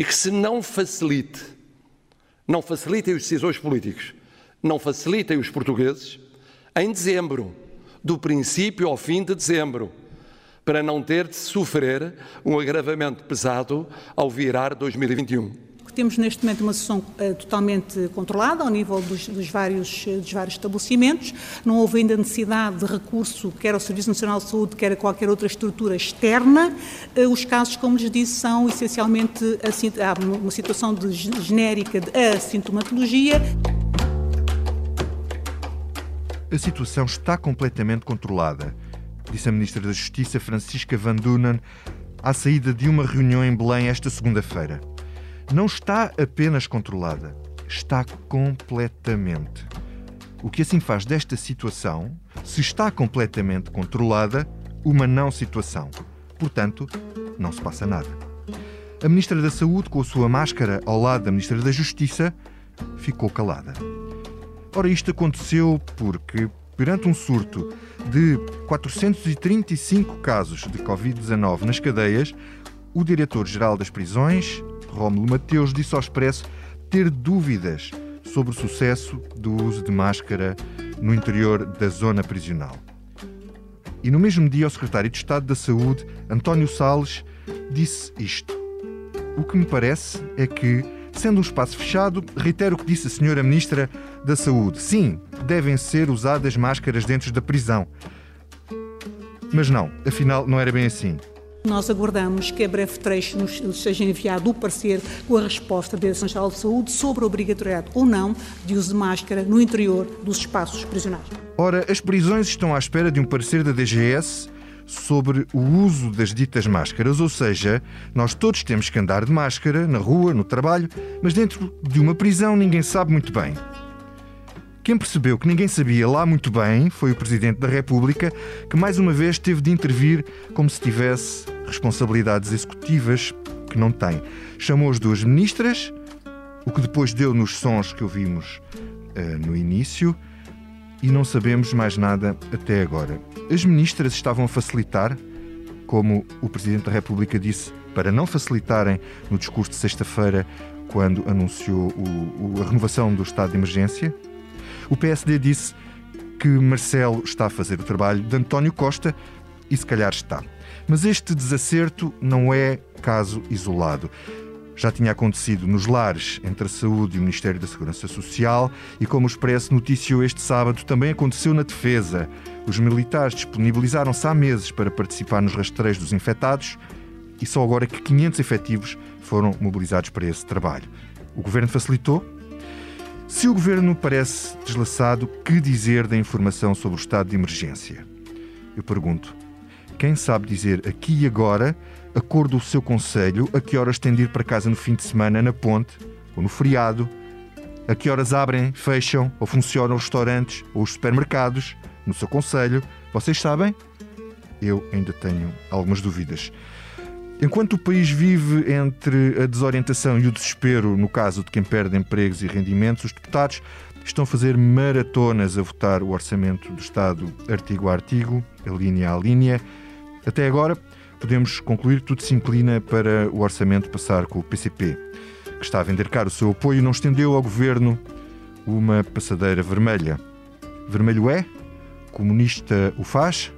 e que se não facilite, não facilitem os decisores políticos, não facilitem os portugueses, em dezembro, do princípio ao fim de dezembro, para não ter de sofrer um agravamento pesado ao virar 2021. Temos neste momento uma sessão uh, totalmente controlada ao nível dos, dos, vários, dos vários estabelecimentos. Não houve ainda necessidade de recurso, quer ao Serviço Nacional de Saúde, quer a qualquer outra estrutura externa. Uh, os casos, como lhes disse, são essencialmente uma situação de, genérica de assintomatologia. A situação está completamente controlada, disse a Ministra da Justiça, Francisca Van Dunen, à saída de uma reunião em Belém esta segunda-feira não está apenas controlada, está completamente. O que assim faz desta situação, se está completamente controlada, uma não situação. Portanto, não se passa nada. A Ministra da Saúde, com a sua máscara ao lado da Ministra da Justiça, ficou calada. Ora, isto aconteceu porque, perante um surto de 435 casos de Covid-19 nas cadeias, o Diretor-Geral das Prisões, Rómulo Mateus disse ao Expresso ter dúvidas sobre o sucesso do uso de máscara no interior da zona prisional. E no mesmo dia, o secretário de Estado da Saúde, António Salles, disse isto. O que me parece é que, sendo um espaço fechado, reitero o que disse a senhora Ministra da Saúde. Sim, devem ser usadas máscaras dentro da prisão. Mas não, afinal não era bem assim. Nós aguardamos que a breve trecho nos seja enviado o parecer com a resposta da Direção Nacional de Saúde sobre a obrigatoriedade ou não de uso de máscara no interior dos espaços prisionais. Ora, as prisões estão à espera de um parecer da DGS sobre o uso das ditas máscaras, ou seja, nós todos temos que andar de máscara na rua, no trabalho, mas dentro de uma prisão ninguém sabe muito bem. Quem percebeu que ninguém sabia lá muito bem foi o Presidente da República, que mais uma vez teve de intervir como se tivesse responsabilidades executivas que não tem. Chamou as duas ministras, o que depois deu nos sons que ouvimos uh, no início, e não sabemos mais nada até agora. As ministras estavam a facilitar, como o Presidente da República disse, para não facilitarem no discurso de sexta-feira, quando anunciou o, o, a renovação do estado de emergência. O PSD disse que Marcelo está a fazer o trabalho de António Costa e se calhar está. Mas este desacerto não é caso isolado. Já tinha acontecido nos lares entre a Saúde e o Ministério da Segurança Social e, como o Expresso noticiou este sábado, também aconteceu na Defesa. Os militares disponibilizaram-se há meses para participar nos rastreios dos infectados e só agora que 500 efetivos foram mobilizados para esse trabalho. O governo facilitou? Se o governo parece deslaçado, que dizer da informação sobre o estado de emergência? Eu pergunto, quem sabe dizer aqui e agora a cor do seu conselho, a que horas tem de ir para casa no fim de semana, na ponte ou no feriado, a que horas abrem, fecham ou funcionam os restaurantes ou os supermercados no seu conselho. Vocês sabem? Eu ainda tenho algumas dúvidas. Enquanto o país vive entre a desorientação e o desespero, no caso de quem perde empregos e rendimentos, os deputados estão a fazer maratonas a votar o orçamento do Estado artigo a artigo, a linha a linha. Até agora, podemos concluir que tudo se inclina para o orçamento passar com o PCP, que está a vender caro o seu apoio, não estendeu ao governo uma passadeira vermelha. Vermelho é, comunista o faz,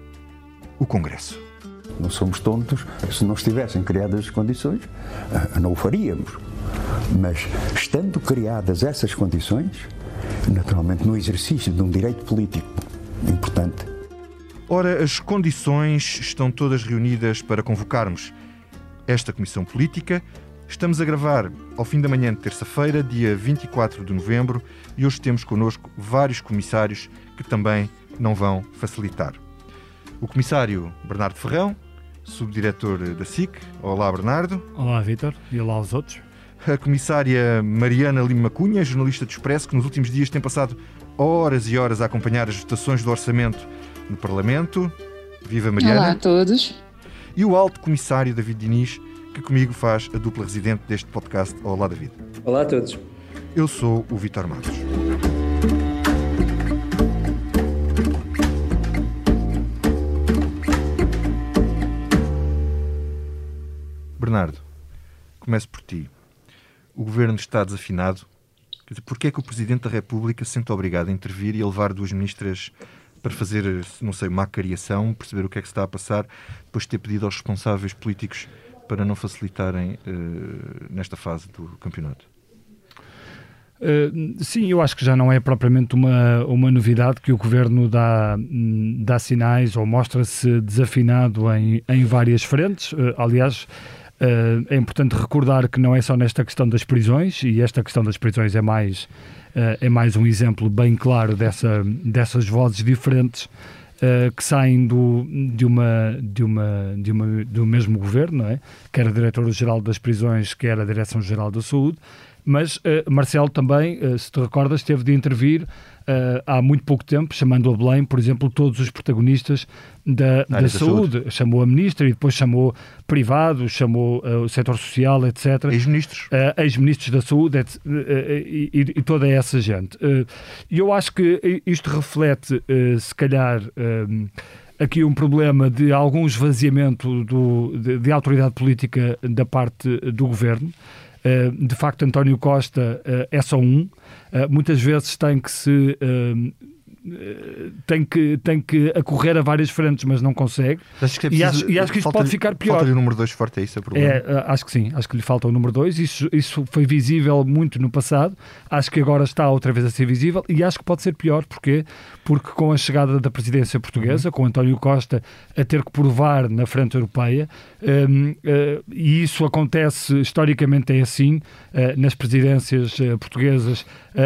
o Congresso. Não somos tontos. Se não estivessem criadas as condições, ah, não o faríamos. Mas, estando criadas essas condições, naturalmente no exercício de um direito político importante. Ora, as condições estão todas reunidas para convocarmos esta Comissão Política. Estamos a gravar ao fim da manhã de terça-feira, dia 24 de novembro, e hoje temos connosco vários comissários que também não vão facilitar. O comissário Bernardo Ferrão, subdiretor da SIC. Olá, Bernardo. Olá, Vítor. E olá aos outros. A comissária Mariana Lima Cunha, jornalista do Expresso, que nos últimos dias tem passado horas e horas a acompanhar as votações do orçamento no Parlamento. Viva Mariana. Olá a todos. E o alto comissário David Diniz, que comigo faz a dupla residente deste podcast. Olá, David. Olá a todos. Eu sou o Vitor Matos. Bernardo, começo por ti. o governo está desafinado, porquê é que o Presidente da República se sente obrigado a intervir e a levar duas ministras para fazer, não sei, uma cariação, perceber o que é que se está a passar, depois de ter pedido aos responsáveis políticos para não facilitarem uh, nesta fase do campeonato? Uh, sim, eu acho que já não é propriamente uma, uma novidade que o governo dá, dá sinais ou mostra-se desafinado em, em várias frentes. Uh, aliás, uh, é importante recordar que não é só nesta questão das prisões, e esta questão das prisões é mais, é mais um exemplo bem claro dessa, dessas vozes diferentes uh, que saem do, de, uma, de, uma, de uma, mesmo governo, não é? quer a Diretora-Geral das Prisões, quer a Direção-Geral da Saúde, mas uh, Marcelo também, uh, se te recordas, teve de intervir uh, há muito pouco tempo, chamando a Belém, por exemplo, todos os protagonistas da, da, da saúde. saúde. Chamou a ministra e depois chamou privados, chamou uh, o setor social, etc. Ex-ministros. Uh, Ex-ministros da saúde e, e, toda essa gente. E eu acho que isto reflete, se calhar aqui um problema de algum esvaziamento do, de, de, autoridade política da parte do governo. De facto, António Costa é só um. Eh, muitas vezes tem que se tem que, tem que acorrer a várias frentes, mas não consegue. Que é preciso, e, acho, e, acho, que isto pode ficar pior. Falta-lhe o número 2 forte, é isso o problema? É, acho que sim, acho que lhe falta o número 2. Isso, isso foi visível muito no passado, acho que agora está outra vez a ser visível e acho que pode ser pior. Porquê? Porque com a chegada da presidência portuguesa, uhum. com António Costa a ter que provar na frente europeia, um, uh, eh, e isso acontece historicamente é assim, uh, nas presidências uh, portuguesas,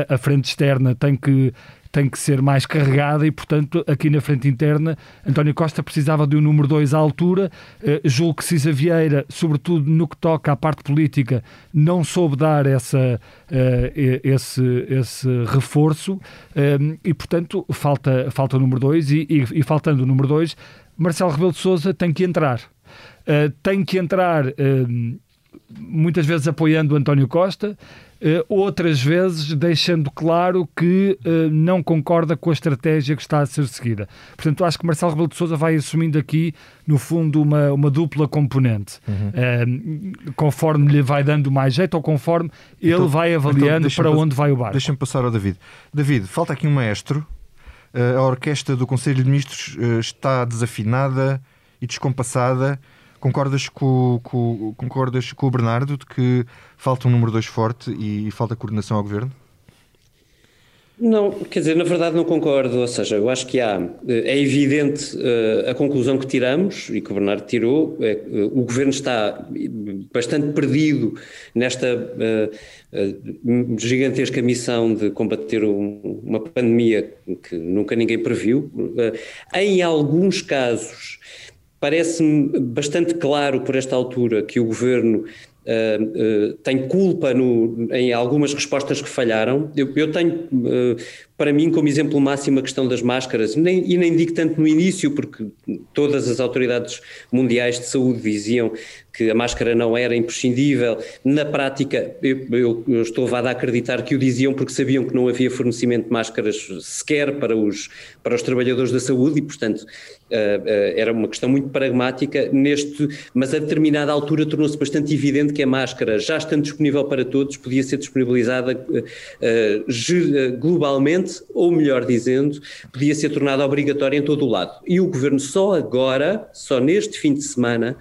a frente externa tem que tem que ser mais carregada e, portanto, aqui na frente interna, António Costa precisava de um número 2 à altura. Uh, julgo que Cisa Vieira, sobretudo no que toca à parte política, não soube dar essa, uh, esse, esse reforço uh, e, portanto, falta, falta o número 2 e, e, e, faltando o número 2, Marcelo Rebelo de Sousa tem que entrar. tem que entrar muitas vezes apoiando António Costa, Uh, outras vezes deixando claro que uh, não concorda com a estratégia que está a ser seguida. Portanto, acho que Marcelo Rebelo de Sousa vai assumindo aqui, no fundo, uma, uma dupla componente, uhum. uh, conforme lhe vai dando mais jeito ou conforme então, ele vai então avaliando então para onde vai o barco. Deixa-me passar ao David. David, falta aqui um maestro. a orquestra do Conselho de Ministros está desafinada e descompassada Concordas com, com, concordas com o Bernardo de que falta um número 2 forte e falta coordenação ao governo? Não, quer dizer, na verdade não concordo, ou seja, eu acho que há, eh, é evidente uh, a conclusão que tiramos e que o Bernardo tirou, é, uh, o governo está bastante perdido nesta gigantesca missão de combater um, uma pandemia que nunca ninguém previu. em alguns casos, Parece-me bastante claro por esta altura que o governo Uh, uh, tem culpa no, em algumas respostas que falharam. Eu, eu tenho, uh, para mim, como exemplo máximo, a questão das máscaras, nem, e nem digo tanto no início, porque todas as autoridades mundiais de saúde diziam que a máscara não era imprescindível. Na prática, eu, eu, eu estou vado a acreditar que o diziam porque sabiam que não havia fornecimento de máscaras sequer para os, para os trabalhadores da saúde e, portanto, uh, uh, era uma questão muito pragmática neste, mas a determinada altura tornou-se bastante evidente que a máscara, já estando disponível para todos, podia ser disponibilizada uh, globalmente, ou melhor dizendo, podia ser tornada obrigatória em todo o lado. E o governo só agora, só neste fim de semana,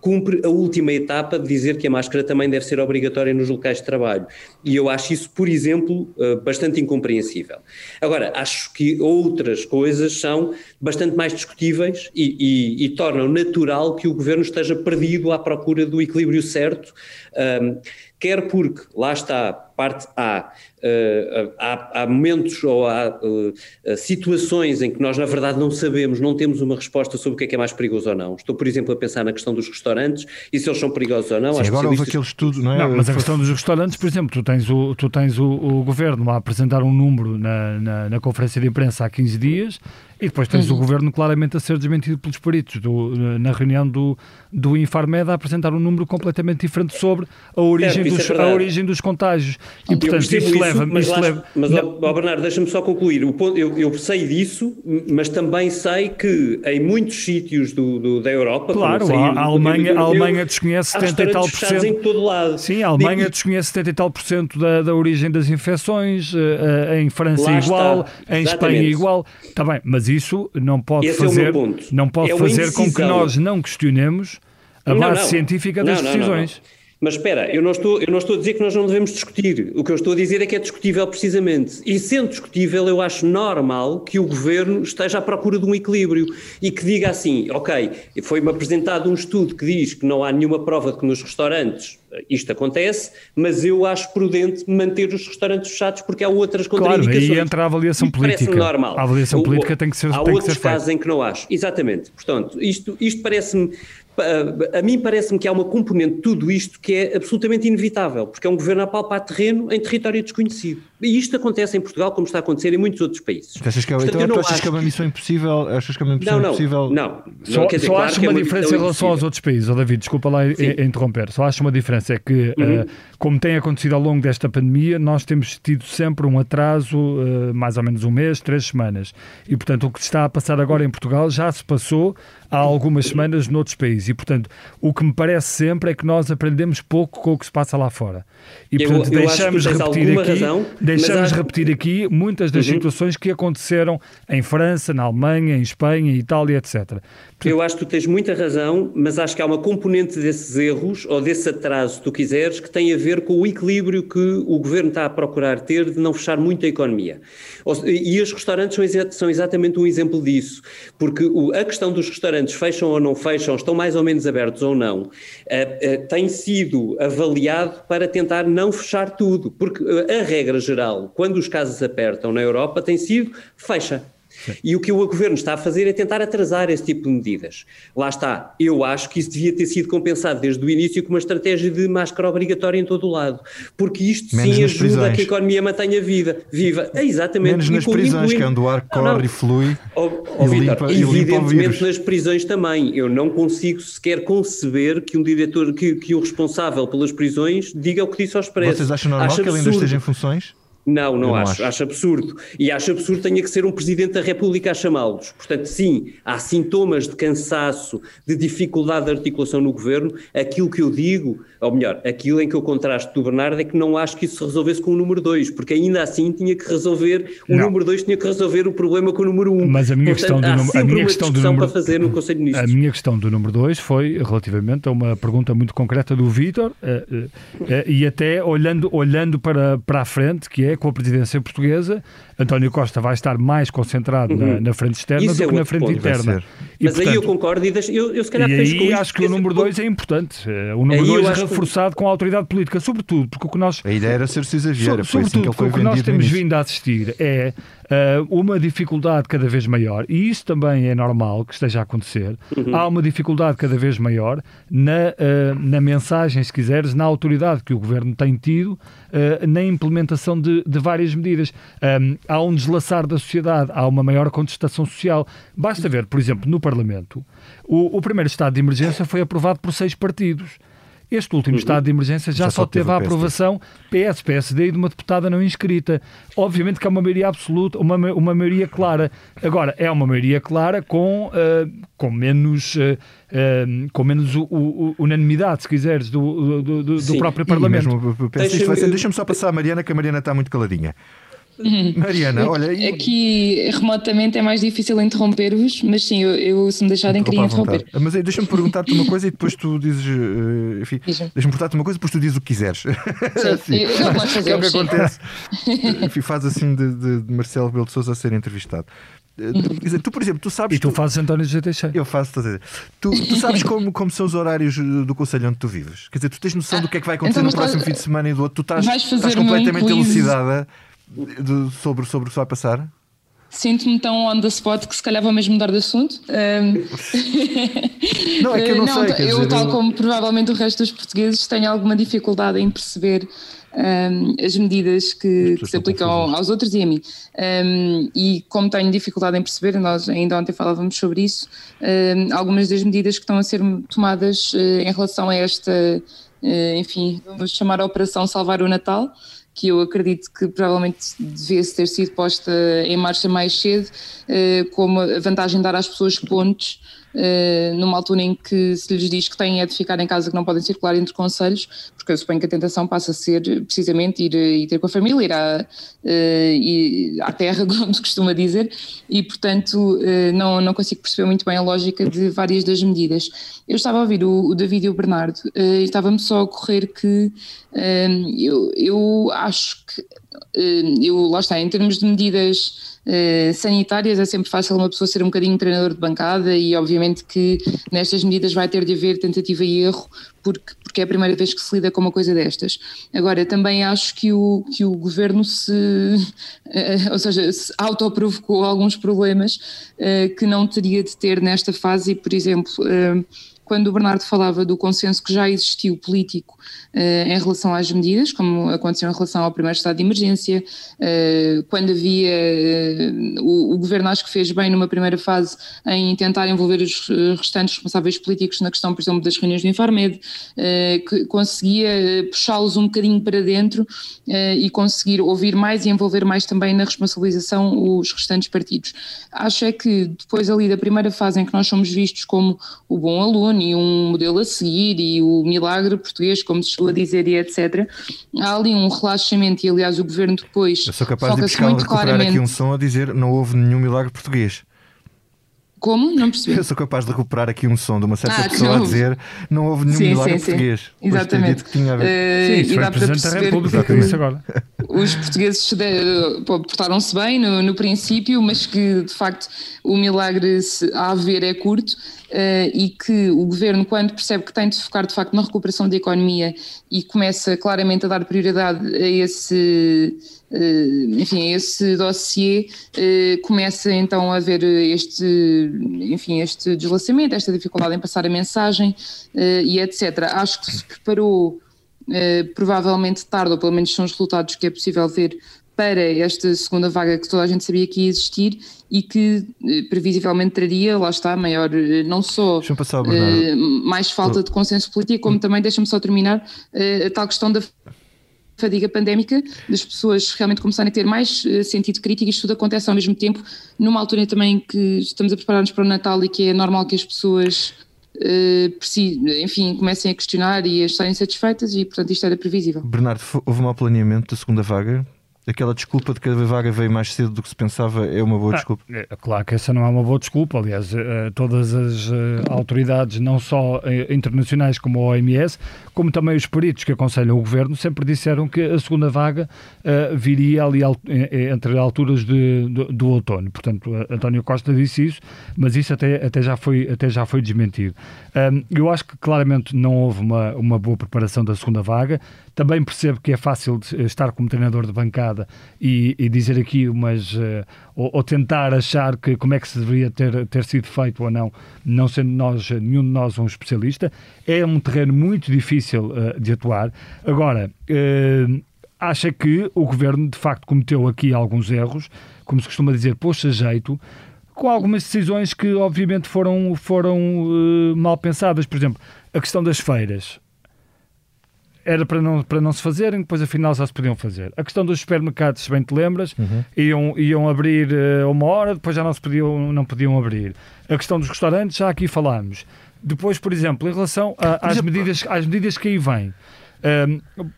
cumpre a última etapa de dizer que a máscara também deve ser obrigatória nos locais de trabalho. E eu acho isso, por exemplo, eh, bastante incompreensível. Agora, acho que outras coisas são bastante mais discutíveis e, e, e tornam natural que o governo esteja perdido à procura do equilíbrio certo. Um, quer porque, lá está, parte A, uh, há, há, momentos ou há uh, situações em que nós, na verdade, não sabemos, não temos uma resposta sobre o que é que é mais perigoso ou não. Estou, por exemplo, a pensar na questão dos restaurantes e se eles são perigosos ou não. Sim, agora houve aquele estudo, não é? Não, mas a questão dos restaurantes, por exemplo, tu tens o, tu tens o, o governo a apresentar um número na, na, na conferência de imprensa há 15 dias E depois tens uhum. o governo claramente a ser desmentido pelos peritos do, na reunião do, do Infarmed a apontar um número completamente diferente sobre a origem, é, dos, é a origem dos contágios. E, portanto, isso, isso, leva... Mas, isso lá, leva, mas ó, Bernardo, deixa-me só concluir. O ponto, eu, eu, sei disso, mas também sei que em muitos sítios do, do da Europa... Claro, a, a, Alemanha, a Alemanha desconhece 70 e tal por cento... em todo lado. Sim, a Alemanha Digo, desconhece 70 e tal por cento da, da origem das infecções, uh, uh, em França igual, está. em Exatamente. Espanha igual. Está bem, mas isso não pode Esse fazer, é não pode é fazer com que nós não questionemos a base não, não. científica das não, decisões. Mas espera, eu não, estou, eu não estou a dizer que nós não devemos discutir. O que eu estou a dizer é que é discutível precisamente. E sendo discutível, eu acho normal que o governo esteja à procura de um equilíbrio e que diga assim: ok, foi-me apresentado um estudo que diz que não há nenhuma prova de que nos restaurantes isto acontece, mas eu acho prudente manter os restaurantes fechados porque há outras contraindicações. Claro, aí entra a avaliação política. normal. A avaliação política tem que ser Há tem outros casos em que não acho. Exatamente. Portanto, isto, isto parece-me a mim parece-me que há uma componente de tudo isto que é absolutamente inevitável, porque é um governo a palpar terreno em território desconhecido. E isto acontece em Portugal, como está a acontecer em muitos outros países. Achas que é, Portanto, então, tu achas que é uma missão impossível? Achas que é uma missão não, não, impossível? Não, Só, dizer, só claro acho uma, uma diferença em relação aos outros países. Oh, David, desculpa lá interromper. Só acho uma diferença. É que, uhum. uh, como tem acontecido ao longo desta pandemia, nós temos tido sempre um atraso, uh, mais ou menos um mês, três semanas. E, portanto, o que está a passar agora em Portugal já se passou há algumas semanas noutros países. E, portanto, o que me parece sempre é que nós aprendemos pouco com o que se passa lá fora. E, portanto, eu, eu deixamos repetir aqui, razão, deixamos repetir aqui muitas das uhum. situações que aconteceram em França, na Alemanha, em Espanha, Itália, etc. Eu acho que tu tens muita razão, mas acho que há uma componente desses erros, ou desse atraso, se tu quiseres, que tem a ver com o equilíbrio que o governo está a procurar ter de não fechar muito a economia. E os restaurantes são exatamente um exemplo disso, porque a questão dos restaurantes fecham ou não fecham, estão mais ou menos abertos ou não, eh, eh, tem sido avaliado para tentar não fechar tudo, porque a regra geral, quando os casos apertam na Europa, tem sido fecha. E o que o governo está a fazer é tentar atrasar esse tipo de medidas. Lá está. Eu acho que isso devia ter sido compensado desde o início com uma estratégia de máscara obrigatória em todo o lado. Porque isto Menos sim ajuda prisões. a que a economia mantenha vida, viva. É exatamente. Menos nas prisões, que é onde o ar corre não, não. e flui. Oh, oh, e, Victor, limpa, evidentemente nas prisões também. Eu não consigo sequer conceber que um diretor, que, que o responsável pelas prisões diga o que disse ao expresso. Vocês acham normal Acho que ele ainda esteja em funções? Não, não, não acho. acho. acho. absurdo. E acho absurdo tenha que ser um Presidente da República a chamá-los. Portanto, sim, há sintomas de cansaço, de dificuldade de articulação no governo. Aquilo que eu digo, ou melhor, aquilo em que eu contrasto do Bernardo é que não acho que isso se resolvesse com o número 2, porque ainda assim tinha que resolver, o não. número 2 tinha que resolver o problema com o número 1. Um. Mas a minha Portanto, questão do, número, a minha questão do número para fazer no Conselho de Ministros. A minha questão do número 2 foi relativamente a uma pergunta muito concreta do Vítor, uh, uh, uh, e até olhando, olhando para, para a frente, que é com a presidência portuguesa António Costa vai estar mais concentrado uhum. na, na, frente externa Isso do é que na frente ponto, interna. E, Mas portanto, aí eu concordo e deixo, eu, eu se calhar E aí acho que o número 2 é importante. Eh, o número 2 reforçado que... com a autoridade política, sobretudo, porque o que nós... A ideia era ser Cisa Vieira, so, assim que ele foi o que nós temos vindo a assistir é uh, uma dificuldade cada vez maior, e isso também é normal que esteja a acontecer, uhum. há uma dificuldade cada vez maior na, uh, na mensagem, se quiseres, na autoridade que o Governo tem tido uh, na implementação de, de várias medidas. Um, há um deslaçar da sociedade, há uma maior contestação social. Basta ver, por exemplo, no Parlamento, o, o primeiro estado de emergência foi aprovado por seis partidos. Este último uhum. estado de emergência já, já só teve, teve a aprovação PS, PSD e de uma deputada não inscrita. Obviamente que é uma maioria absoluta, uma, uma maioria clara. Agora, é uma maioria clara com, uh, com menos, uh, uh, com menos u, u, unanimidade, se quiseres, do, do, do, do próprio Parlamento. Deixa-me só passar a Mariana, que a Mariana está muito caladinha. Uhum. Mariana, olha. E... Aqui remotamente é mais difícil interromper-vos, mas sim, eu, eu se me deixarem queria interromper. Mas aí deixa-me perguntar-te uma coisa e depois tu dizes. Uh, enfim, deixa-me perguntar-te uma coisa e depois tu dizes o que quiseres. Sim, eu, eu fazer, é o que acontece. enfim, faz assim de, de, de Marcelo Rebelo de Souza a ser entrevistado. Eh. Quer dizer, tu, por exemplo, tu sabes. E tu, tu fazes António José Teixeira. Eu faço, estás a dizer. Tu, tu sabes como, como são os horários do conselho onde tu vives? Quer dizer, tu tens noção do que é que vai acontecer então, no próximo fim de semana e do outro. Tu estás, estás completamente elucidada de, sobre, sobre o que vai passar? Sinto-me tão on the spot que se calhar vou mesmo mudar de assunto. Um... não, é que eu não, não sei. Eu, tal como provavelmente o resto dos portugueses, tenho alguma dificuldade em perceber um, as medidas que, que se aplicam aos outros e a mim. Um, e como tenho dificuldade em perceber, nós ainda ontem falávamos sobre isso, um, algumas das medidas que estão a ser tomadas uh, em relação a esta, uh, enfim, vamos chamar a Operação Salvar o Natal, que eu acredito que provavelmente devesse ter sido posta em marcha mais cedo, eh, como a vantagem de dar às pessoas pontos numa altura em que se lhes diz que têm é de ficar em casa, que não podem circular entre conselhos, porque eu suponho que a tentação passa a ser precisamente ir, ir ter com a família, ir à, ir à terra, como se costuma dizer, e portanto não, não consigo perceber muito bem a lógica de várias das medidas. Eu estava a ouvir o, o David e o Bernardo e estava-me só a ocorrer que eu, eu acho que, eu, lá está, em termos de medidas eh, sanitárias é sempre fácil uma pessoa ser um bocadinho treinador de bancada e obviamente que nestas medidas vai ter de haver tentativa e erro porque, porque é a primeira vez que se lida com uma coisa destas. Agora, também acho que o, que o governo se, uh, ou seja, se autoprovocou alguns problemas que não teria de ter nesta fase e, por exemplo, quando o Bernardo falava do consenso que já existiu político uh, em relação às medidas, como aconteceu em relação ao primeiro estado de emergência, uh, quando havia, uh, o, o, governo acho que fez bem numa primeira fase em tentar envolver os restantes responsáveis políticos na questão, por exemplo, das reuniões do Infarmed, que conseguia puxá-los um bocadinho para dentro e conseguir ouvir mais e envolver mais também na responsabilização os restantes partidos. Acho é que depois ali da primeira fase em que nós somos vistos como o bom aluno, e um modelo a seguir e o milagre português, como se chegou a dizer e etc. Há ali um relaxamento e aliás o governo depois Eu sou capaz de buscar muito recuperar claramente... aqui um som a dizer não houve nenhum milagre português. Como? Não percebi. Eu sou capaz de recuperar aqui um som de uma certa ah, pessoa a dizer não houve nenhum sim, milagre sim, português. Sim. Exatamente. Que tinha a ver. Uh, sim, isso e dá para perceber da República, que isso agora. os portugueses portaram-se bem no, no, princípio, mas que de facto o milagre a haver é curto uh, e que o governo, quando percebe que tem de focar de facto na recuperação da economia e começa claramente a dar prioridade a esse Uh, enfim, esse dossiê uh, começa então a haver este, enfim, este deslaçamento, esta dificuldade em passar a mensagem uh, e etc. Acho que se preparou provavelmente tarde, ou pelo menos são os resultados que é possível ver para esta segunda vaga que toda a gente sabia que ia existir e que previsivelmente traria, lá está, maior, não só passar, mais falta de consenso político, como também, deixa-me só terminar, a tal questão da fadiga pandémica, das pessoas realmente começarem a ter mais uh, sentido crítico, isto tudo acontece ao mesmo tempo, numa altura também que estamos a preparar-nos para o Natal e que é normal que as pessoas, uh, enfim, comecem a questionar e a estarem insatisfeitas e, portanto, isto era previsível. Bernardo, houve um planeamento da segunda vaga? Aquela desculpa de que a vaga veio mais cedo do que se pensava é uma boa ah, desculpa? É, claro que essa não é uma boa desculpa. Aliás, eh, todas as eh, autoridades, não só eh, internacionais como a OMS, como também os peritos que aconselham o governo, sempre disseram que a segunda vaga viria ali entre alturas de, do, do outono. Portanto, António Costa disse isso, mas isso até, até, já, foi, até já foi desmentido. eu acho que claramente não houve uma, uma boa preparação da segunda vaga. Também percebo que é fácil estar como treinador de bancada e, e dizer aqui umas. Uh, ou, ou, tentar achar que como é que se deveria ter, ter sido feito ou não, não sendo nós, nenhum de nós um especialista. É um terreno muito difícil uh, de atuar. Agora, uh, acha que o governo de facto cometeu aqui alguns erros, como se costuma dizer, pôs-se a jeito, com algumas decisões que obviamente foram, foram mal pensadas. Por exemplo, a questão das feiras era para não, para não se fazerem, depois afinal já se podiam fazer. A questão dos supermercados, se bem te lembras, uhum. iam, iam abrir uh, uma hora, depois já não se podiam, não podiam abrir. A questão dos restaurantes, já aqui falámos. Depois, por exemplo, em relação a, às, medidas, às medidas que aí vêm, um,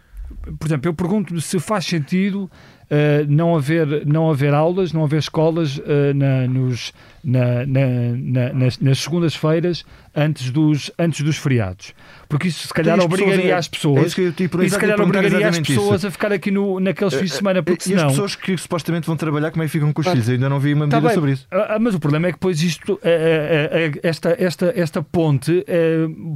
por exemplo, eu pergunto-me se faz sentido uh, não, haver, não haver aulas, não haver escolas uh, na, nos, na, na, nas, nas segundas-feiras antes dos, antes dos feriados. Porque isso se calhar obrigaria as pessoas, é, é e se calhar obrigaria as pessoas isso. a ficar aqui no, naqueles fins de semana, porque e senão... as pessoas que supostamente vão trabalhar, como é que ficam com os filhos? Eu ainda não vi uma tá medida tá sobre isso. Ah, ah, mas o problema é que depois isto, é, esta, esta, esta ponte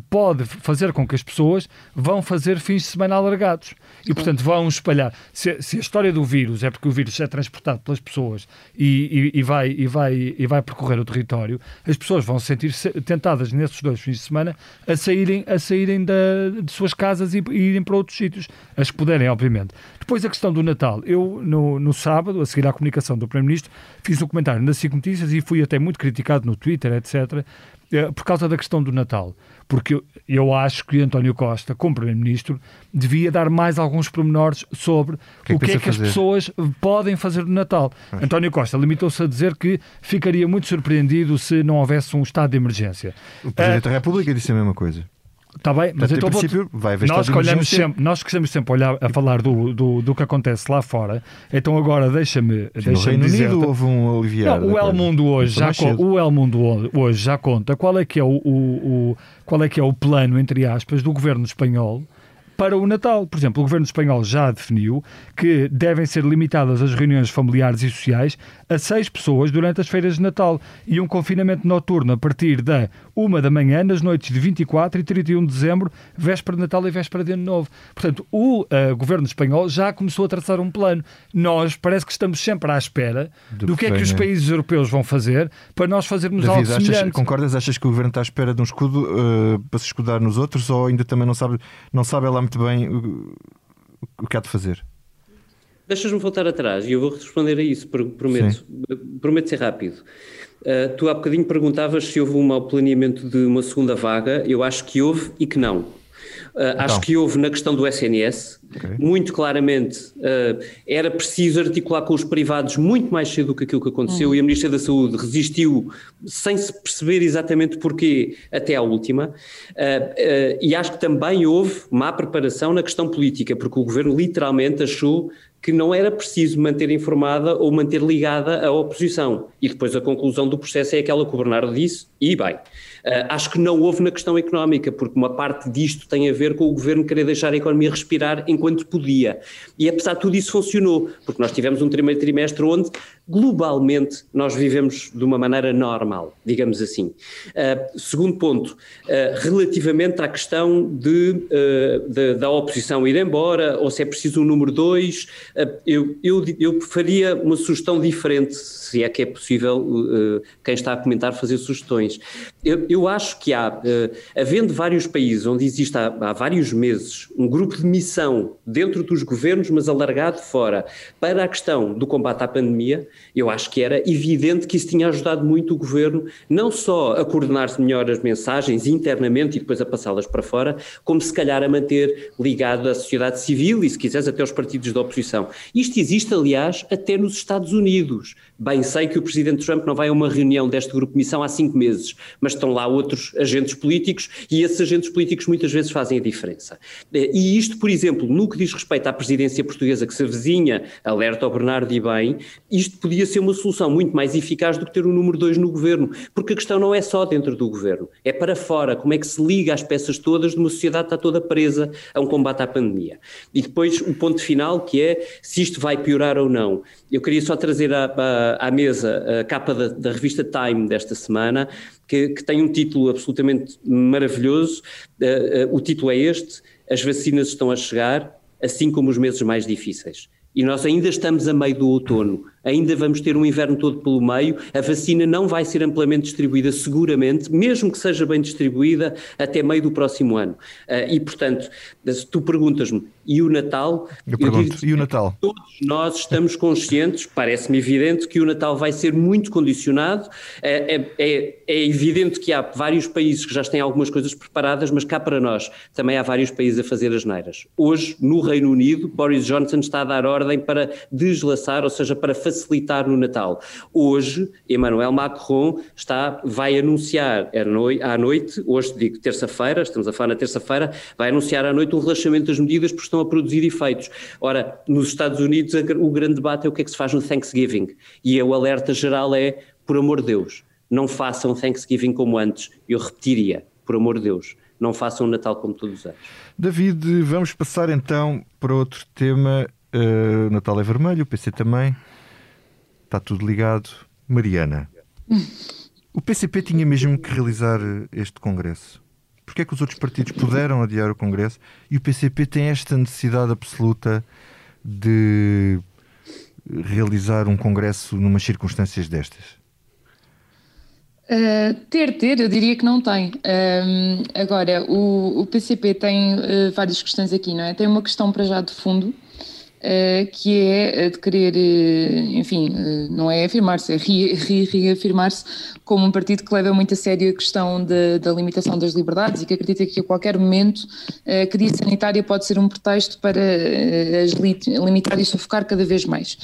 pode fazer com que as pessoas vão fazer fins de semana alargados. E, portanto, vão espalhar. Se, se a história do vírus vírus é porque o vírus é transportado pelas pessoas e, e, e vai, e, vai, e vai percorrer o território, as pessoas vão se sentir tentadas nesses dois fins de semana a saírem, a saírem da, de suas casas e, e irem para outros sítios, as que puderem, obviamente. Depois a questão do Natal. Eu, no, no sábado, a seguir à comunicação do Primeiro-Ministro, fiz um comentário nas 5 Notícias e fui até muito criticado no Twitter, etc., por causa da questão do Natal. Porque eu, eu acho que António Costa, como Primeiro-Ministro, devia dar mais alguns pormenores sobre o que é que, é que as pessoas podem fazer no Natal. Mas... António Costa limitou-se a dizer que ficaria muito surpreendido se não houvesse um estado de emergência. O Presidente uh, da República disse a mesma coisa. Está bem, mas Portanto, então princípio, vai haver nós, olhamos sempre, nós que estamos sempre a, olhar, a falar do, do, do, que acontece lá fora, então agora deixa-me deixa no dizer. Unido houve um aliviar. Não, o El Mundo hoje já o El Mundo hoje já conta qual é que é o, o, o, qual é que é o plano entre aspas do governo espanhol para o Natal. Por exemplo, o governo espanhol já definiu que devem ser limitadas as reuniões familiares e sociais a seis pessoas durante as feiras de Natal e um confinamento noturno a partir da uma da manhã nas noites de 24 e 31 de dezembro, véspera de Natal e véspera de Ano Novo. Portanto, o uh, governo espanhol já começou a traçar um plano. Nós parece que estamos sempre à espera do, do que, é que os países europeus vão fazer para nós fazermos David, algo semelhante. Achas, concordas? Achas que o governo está à espera de um escudo uh, para se escudar nos outros ou ainda também não sabe, não sabe lá muito bem o, o que há de fazer? Deixas-me voltar atrás e eu vou responder a isso, prometo. Sim. Prometo ser rápido. Uh, tu há bocadinho perguntavas se houve um mau planeamento de uma segunda vaga. Eu acho que houve e que não. Uh, então. Acho que houve na questão do SNS, okay. muito claramente uh, era preciso articular com os privados muito mais cedo do que aquilo que aconteceu uhum. e a Ministra da Saúde resistiu sem se perceber exatamente porquê até à última. Uh, e acho que também houve má preparação na questão política, porque o Governo literalmente achou que não era preciso manter informada ou manter ligada a oposição. E depois a conclusão do processo é aquela que o Bernardo disse, e bem. Uh, acho que não houve na questão económica, porque uma parte disto tem a ver com o governo querer deixar a economia respirar enquanto podia. E apesar de tudo isso funcionou, porque nós tivemos um primeiro trimestre onde globalmente nós vivemos de uma maneira normal, digamos assim. Uh, segundo ponto, uh, relativamente à questão de, uh, de, da oposição ir embora, ou se é preciso um número dois, eu, eu, eu faria uma sugestão diferente, se é que é possível quem está a comentar fazer sugestões. Eu, eu acho que há, havendo vários países onde existe há, há vários meses um grupo de missão dentro dos governos, mas alargado fora, para a questão do combate à pandemia, eu acho que era evidente que isso tinha ajudado muito o governo, não só a coordenar-se melhor as mensagens internamente e depois a passá-las para fora, como se calhar a manter ligado à sociedade civil e, se quiseres, até aos partidos da oposição. Isto existe, aliás, até nos Estados Unidos. Bem sei que o presidente Trump não vai a uma reunião deste grupo de missão há cinco meses, mas estão lá outros agentes políticos e esses agentes políticos muitas vezes fazem a diferença. E isto, por exemplo, no que diz respeito à presidência portuguesa que se avizinha, alerta ao Bernardo e bem, isto podia ser uma solução muito mais eficaz do que ter o número dois no governo, porque a questão não é só dentro do governo, é para fora, como é que se liga as peças todas de uma sociedade que está toda presa a um combate à pandemia. E depois o ponto final que é se isto vai piorar ou não. Eu queria só trazer à, à, à mesa a capa da, da, revista Time desta semana, que, que tem um título absolutamente maravilhoso. Uh, uh, o título é este: As vacinas estão a chegar, assim como os meses mais difíceis. E nós ainda estamos a meio do outono ainda vamos ter um inverno todo pelo meio, a vacina não vai ser amplamente distribuída seguramente, mesmo que seja bem distribuída, até meio do próximo ano. Uh, e, portanto, se tu perguntas-me, e o Natal? Eu, eu pergunto, e o Natal? Todos nós estamos conscientes, parece-me evidente, que o Natal vai ser muito condicionado, é, é, é, é evidente que há vários países que já têm algumas coisas preparadas, mas cá para nós também há vários países a fazer as neiras. Hoje, no Reino Unido, Boris Johnson está a dar ordem para deslaçar, ou seja, para facilitar facilitar no Natal. Hoje, Emmanuel Macron está, vai anunciar à noite, hoje digo terça-feira, estamos a falar na terça-feira, vai anunciar à noite um relaxamento das medidas porque estão a produzir efeitos. Ora, nos Estados Unidos o grande debate é o que é que se faz no Thanksgiving e o alerta geral é, por amor de Deus, não façam Thanksgiving como antes. Eu repetiria, por amor de Deus, não façam o Natal como todos os anos. David, vamos passar então para outro tema. Uh, Natal é vermelho, o PC também. Está tudo ligado. Mariana, o PCP tinha mesmo que realizar este Congresso. Porquê é que os outros partidos puderam adiar o Congresso e o PCP tem esta necessidade absoluta de realizar um congresso numas circunstâncias destas? Uh, ter, ter, eu diria que não tem. Um, agora, o, o PCP tem uh, várias questões aqui, não é? Tem uma questão para já de fundo, uh, que é de querer, enfim, não é afirmar-se, é reafirmar-se como um partido que leva muito a sério a questão de, da limitação das liberdades e que acredita que a qualquer momento a crise sanitária pode ser um pretexto para as limitar e sufocar cada vez mais.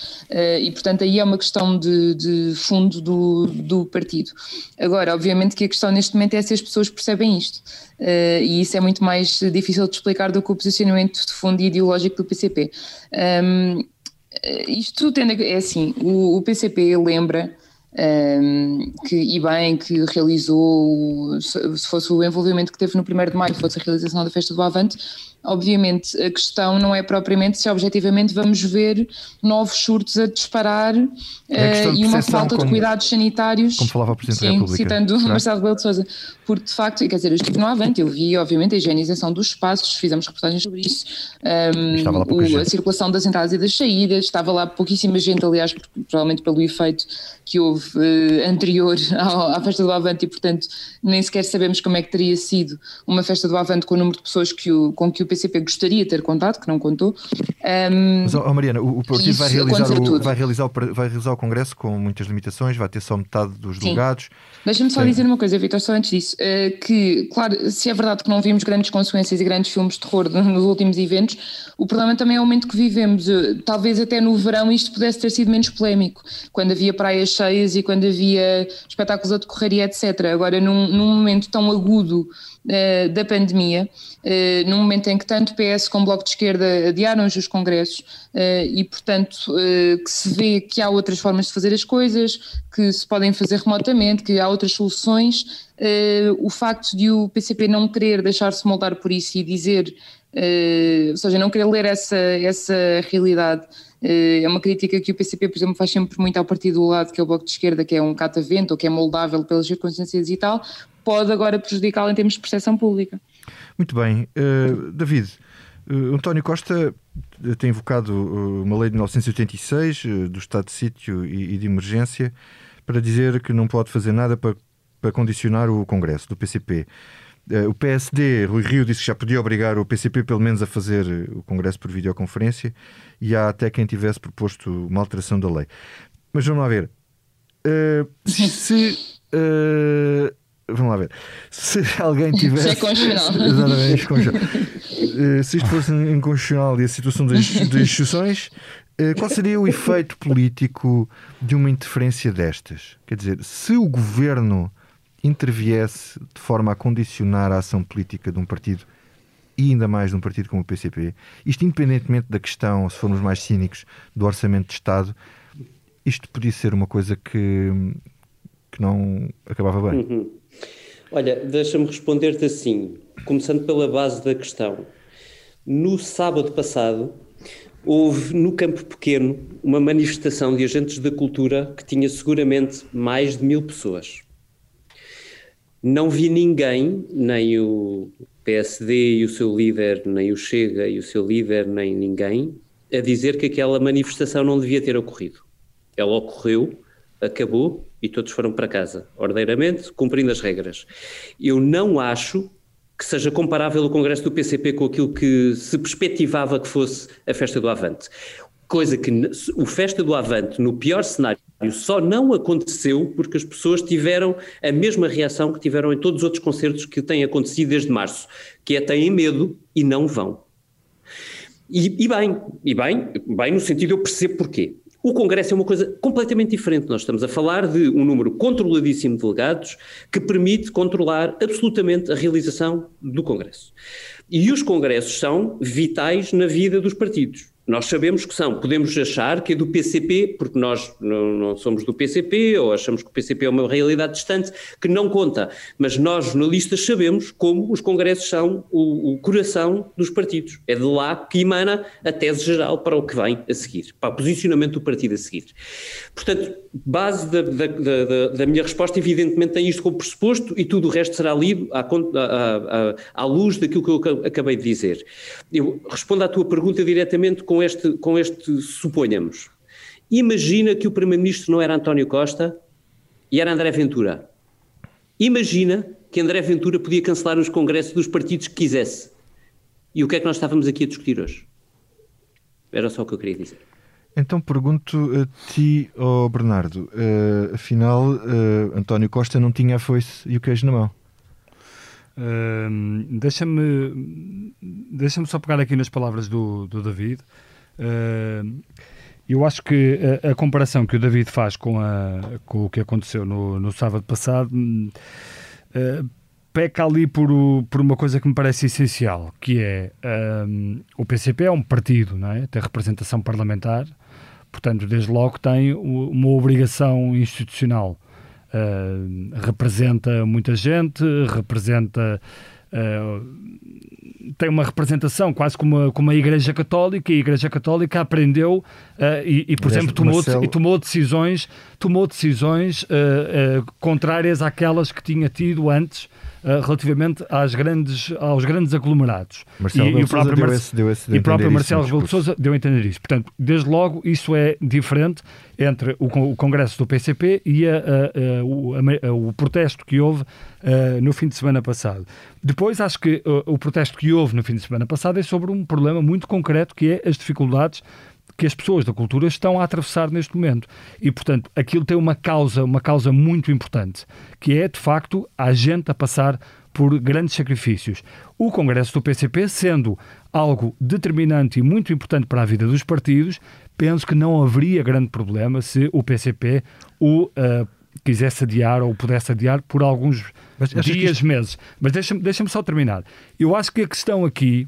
E, portanto, aí é uma questão de, de fundo do, do partido. Agora, obviamente que a questão neste momento é se as pessoas percebem isto. e isso é muito mais difícil de explicar do que o posicionamento de fundo ideológico do PCP. Um, isto tende a, é assim, o, o PCP lembra um, que, e bem que realizou, se fosse o envolvimento que teve no 1 de maio, fosse a realização da festa do Avante, Obviamente, a questão não é propriamente se objetivamente vamos ver novos surtos a disparar uh, e uma falta como, de cuidados sanitários. Como falava o Presidente sim, da República. citando o Marcelo Rebelo de Sousa. Porque, de facto, quer dizer, eu estive no Avante, eu vi, obviamente, a higienização dos espaços, fizemos reportagens sobre isso, um, o, a circulação das entradas e das saídas, estava lá pouquíssima gente, aliás, provavelmente pelo efeito que houve uh, anterior ao, à festa do Avante e, portanto, nem sequer sabemos como é que teria sido uma festa do Avante com o número de pessoas que o, com que o PCP gostaria de ter contado, que não contou. Um, Mas, oh, Mariana, o, o partido vai realizar o, vai, realizar o, vai realizar o Congresso com muitas limitações, vai ter só metade dos Sim. delegados. Deixa-me só Sim. dizer uma coisa, Vitor, só antes disso, uh, que, claro, se é verdade que não vimos grandes consequências e grandes filmes de terror nos últimos eventos, o problema também é o momento que vivemos. Uh, talvez até no verão isto pudesse ter sido menos polémico, quando havia praias cheias e quando havia espetáculos a decorrer e etc. Agora, num, num momento tão agudo uh, da pandemia, uh, num momento em que tanto PS como Bloco de Esquerda adiaram os congressos uh, e, portanto, que se vê que há outras formas de fazer as coisas, que se podem fazer remotamente, que há outras soluções, o facto de o PCP não querer deixar-se moldar por isso e dizer, ou seja, não querer ler essa, essa realidade é uma crítica que o PCP, por exemplo, faz sempre muito ao partido do lado, que é o Bloco de Esquerda, que é um catavento ou que é moldável pelas circunstâncias e tal, pode agora prejudicá-lo em termos de percepção pública. Muito bem. Uh, David, uh, António Costa tem invocado uma lei de 1986 uh, do estado de sítio e, e, de emergência para dizer que não pode fazer nada para, para condicionar o Congresso do PCP. O PSD, Rui Rio, disse que já podia obrigar o PCP pelo menos a fazer o Congresso por videoconferência e há até quem tivesse proposto uma alteração da lei. Mas vamos lá ver. se Vamos lá ver. Se alguém tivesse. Isso é constitucional. Eh, se isto fosse inconstitucional e a situação das, das instituições, eh, qual seria o efeito político de uma interferência destas? Quer dizer, se o governo interviesse de forma a condicionar a ação política de um partido e ainda mais de um partido como o PCP, isto independentemente da questão, se formos mais cínicos, do orçamento de Estado, isto podia ser uma coisa que, que não acabava bem. Uhum. Olha, deixa-me responder-te assim, começando pela base da questão. No sábado passado, houve no Campo Pequeno uma manifestação de agentes da cultura que tinha seguramente mais de mil pessoas. Não vi ninguém, nem o PSD e o seu líder, nem o Chega e o seu líder, nem ninguém, a dizer que aquela manifestação não devia ter ocorrido. Ela ocorreu, acabou e todos foram para casa, ordeiramente, cumprindo as regras. Eu não acho que seja comparável o Congresso do PCP com aquilo que se perspectivava que fosse a festa do Avante. Coisa que o Festa do Avante, no pior cenário, só não aconteceu porque as pessoas tiveram a mesma reação que tiveram em todos os outros concertos que têm acontecido desde março, que é têm medo e não vão. E, e bem, e bem, bem no sentido eu percebo porquê. O Congresso é uma coisa completamente diferente. Nós estamos a falar de um número controladíssimo de delegados que permite controlar absolutamente a realização do Congresso. E os congressos são vitais na vida dos partidos. Nós sabemos que são, podemos achar que é do PCP, porque nós não, não, somos do PCP, ou achamos que o PCP é uma realidade distante, que não conta. Mas nós, jornalistas, sabemos como os congressos são o, o coração dos partidos. É de lá que emana a tese geral para o que vem a seguir, para o posicionamento do partido a seguir. Portanto, base da, da, da, da minha resposta, evidentemente, tem isto como pressuposto e tudo o resto será lido à, à, à, à luz daquilo que eu acabei de dizer. Eu respondo à tua pergunta diretamente com este, com este suponhamos. Imagina que o Primeiro-Ministro não era António Costa e era André Ventura. Imagina que André Ventura podia cancelar os congressos dos partidos que quisesse. E o que é que nós estávamos aqui a discutir hoje? Era só o que eu queria dizer. Então pergunto a ti, oh Bernardo, uh, afinal uh, António Costa não tinha a foice e o queijo na mão? Uh, deixa-me deixa só pegar aqui nas palavras do, do David. Eu acho que a, a, comparação que o David faz com, a, com o que aconteceu no, no sábado passado peca ali por, por uma coisa que me parece essencial, que é um, o PCP é um partido, não é? tem representação parlamentar, portanto, desde logo tem uma obrigação institucional. Uh, representa muita gente, representa. Uh, tem uma representação quase como a, como a Igreja Católica, e a Igreja Católica aprendeu uh, e, e, por exemplo, tomou, Marcelo... e tomou decisões, tomou decisões contrárias àquelas que tinha tido antes uh, relativamente às grandes, aos grandes aglomerados. Marcelo e, e o próprio, deu esse, deu esse e próprio Marcelo Rebelo de Sousa deu a entender isso. Portanto, desde logo, isso é diferente entre o, o Congresso do PCP e a, a, o, o, protesto que houve uh, no fim de semana passado. Depois, acho que uh, o protesto que houve no fim de semana passado é sobre um problema muito concreto que é as dificuldades que as pessoas da cultura estão a atravessar neste momento. E, portanto, aquilo tem uma causa, uma causa muito importante, que é, de facto, a gente a passar por grandes sacrifícios. O Congresso do PCP, sendo algo determinante e muito importante para a vida dos partidos, penso que não haveria grande problema se o PCP o uh, quisesse adiar ou pudesse adiar por alguns dias, isto... meses. Mas deixa-me deixa só terminar. Eu acho que a questão aqui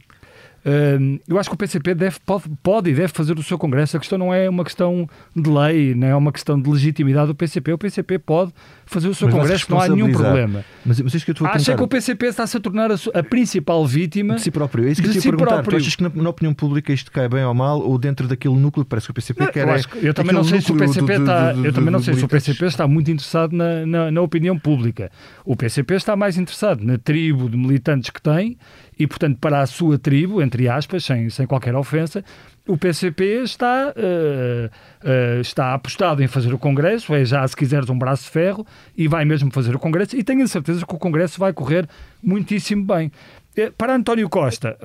eu acho que o PCP deve, pode, pode e deve fazer o seu Congresso. A questão não é uma questão de lei, não é uma questão de legitimidade do PCP. O PCP pode fazer o seu mas Congresso, não há nenhum problema. Mas, mas isso que eu estou a Acha que o PCP está-se a tornar a, a, principal vítima de si próprio? É isso que eu te si perguntar. Próprio. Tu achas que na, na, opinião pública isto cai bem ou mal, ou dentro daquele núcleo parece que o PCP não, quer eu, é, eu também não sei se o PCP do, está, do, do, eu também não sei se o PCP está muito interessado na, na, na opinião pública. O PCP está mais interessado na tribo de militantes que tem e, portanto, para a sua tribo, entre aspas, sem, sem qualquer ofensa, o PCP está, uh, uh, está apostado em fazer o Congresso, é já, se quiseres, um braço de ferro, e vai mesmo fazer o Congresso, e tenho a certeza que o Congresso vai correr muitíssimo bem. Eh, para António Costa,